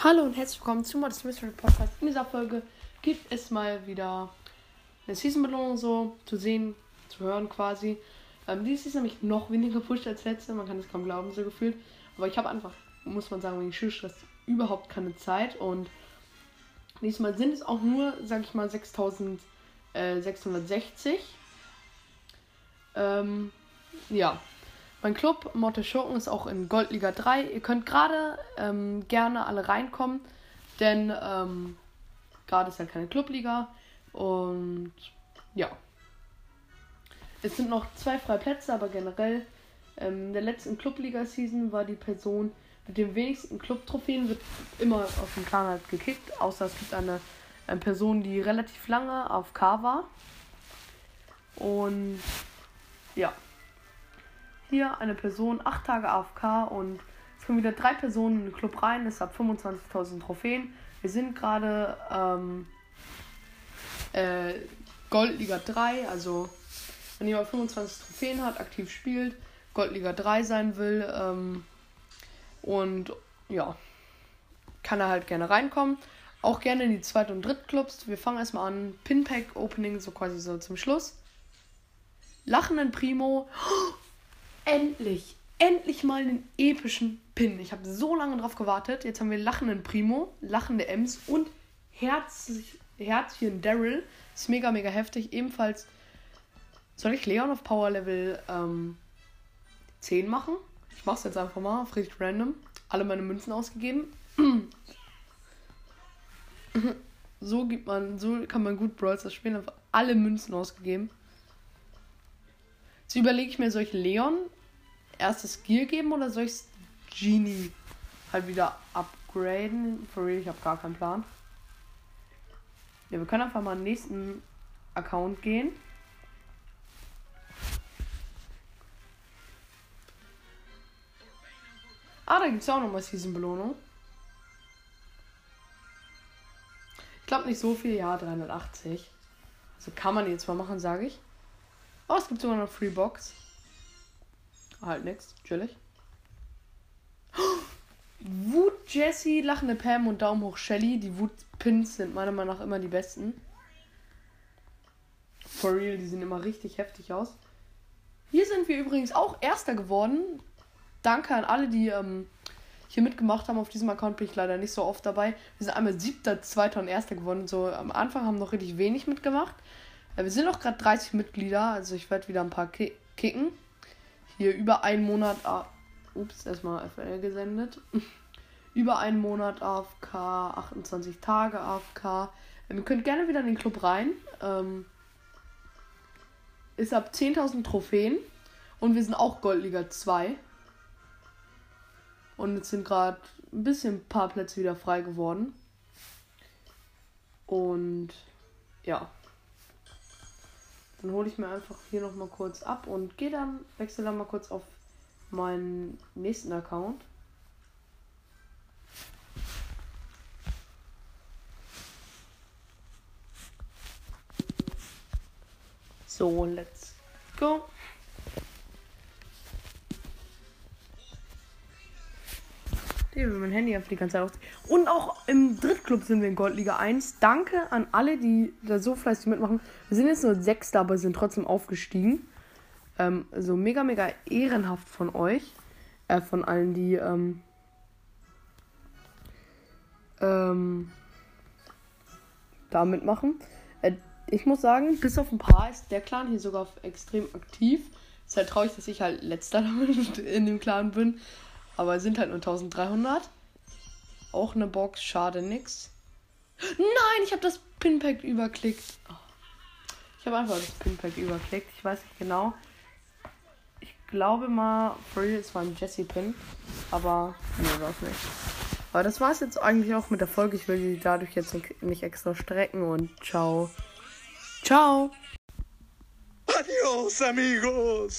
Hallo und herzlich willkommen zu Modest Mystery Podcast. In dieser Folge gibt es mal wieder eine Season-Belohnung so zu sehen, zu hören quasi. Ähm, dieses ist nämlich noch weniger gepusht als letzte, man kann es kaum glauben, so gefühlt. Aber ich habe einfach, muss man sagen, wegen Schulstress überhaupt keine Zeit und diesmal sind es auch nur, sag ich mal, 6660. Ähm, ja, mein Club Motte Schurken ist auch in Goldliga 3. Ihr könnt gerade ähm, gerne alle reinkommen, denn ähm, gerade ist halt keine Clubliga. Und ja. Es sind noch zwei freie Plätze, aber generell ähm, in der letzten Clubliga-Season war die Person mit den wenigsten Club-Trophäen, wird immer aus dem Clan halt gekickt, außer es gibt eine, eine Person, die relativ lange auf K war. Und ja hier eine Person, 8 Tage AFK und es kommen wieder drei Personen in den Club rein, es hat 25.000 Trophäen. Wir sind gerade ähm, äh, Goldliga 3, also wenn jemand 25 Trophäen hat, aktiv spielt, Goldliga 3 sein will ähm, und ja, kann er halt gerne reinkommen. Auch gerne in die Zweit- und Drittclubs. Wir fangen erstmal an. Pinpack Opening, so quasi so zum Schluss. Lachenden Primo. Endlich, endlich mal einen epischen Pin. Ich habe so lange drauf gewartet. Jetzt haben wir lachenden Primo, lachende Ems und Herz, Herzchen Daryl. Ist mega, mega heftig. Ebenfalls soll ich Leon auf Power Level ähm, 10 machen? Ich mache es jetzt einfach mal, auf richtig random. Alle meine Münzen ausgegeben. so gibt man, so kann man gut Brawl Stars spielen. Einfach alle Münzen ausgegeben. Jetzt überlege ich mir, soll ich Leon erstes Gear geben oder soll ich Genie halt wieder upgraden? For real, ich habe gar keinen Plan. Ja, wir können einfach mal in den nächsten Account gehen. Ah, da gibt es auch nochmal Season-Belohnung. Ich glaube nicht so viel, ja, 380. Also kann man jetzt mal machen, sage ich. Oh, es gibt sogar noch Free Box. Halt nix, chillig. Wut Jessie, lachende Pam und Daumen hoch Shelly. Die Wut-Pins sind meiner Meinung nach immer die besten. For real, die sehen immer richtig heftig aus. Hier sind wir übrigens auch Erster geworden. Danke an alle, die ähm, hier mitgemacht haben. Auf diesem Account bin ich leider nicht so oft dabei. Wir sind einmal Siebter, Zweiter und Erster geworden. So am Anfang haben noch richtig wenig mitgemacht. Ja, wir sind noch gerade 30 Mitglieder, also ich werde wieder ein paar ki kicken hier über einen Monat. Ah, ups, erstmal FL gesendet. über einen Monat AFK, 28 Tage AFK. Ähm, ihr könnt gerne wieder in den Club rein. Ähm, ist ab 10.000 Trophäen. Und wir sind auch Goldliga 2. Und jetzt sind gerade ein bisschen ein paar Plätze wieder frei geworden. Und ja. Dann hole ich mir einfach hier noch mal kurz ab und gehe dann, wechsle dann mal kurz auf meinen nächsten Account. So, let's go. Hier will mein Handy einfach die ganze Zeit aus. Und auch im Drittclub sind wir in Goldliga 1. Danke an alle, die da so fleißig mitmachen. Wir sind jetzt nur Sechster, aber sind trotzdem aufgestiegen. Ähm, also mega, mega ehrenhaft von euch. Äh, von allen, die ähm, ähm, da mitmachen. Äh, ich muss sagen, bis auf ein paar ist der Clan hier sogar extrem aktiv. Ist halt traurig, dass ich halt letzter in dem Clan bin. Aber sind halt nur 1300. Auch eine Box, schade nix. Nein, ich habe das Pinpack überklickt. Ich habe einfach das Pinpack überklickt. Ich weiß nicht genau. Ich glaube mal, for real, es war ein Jesse Pin. Aber, nee, war es nicht. Aber das war es jetzt eigentlich auch mit der Folge. Ich will die dadurch jetzt nicht extra strecken und ciao. Ciao. Adios, amigos.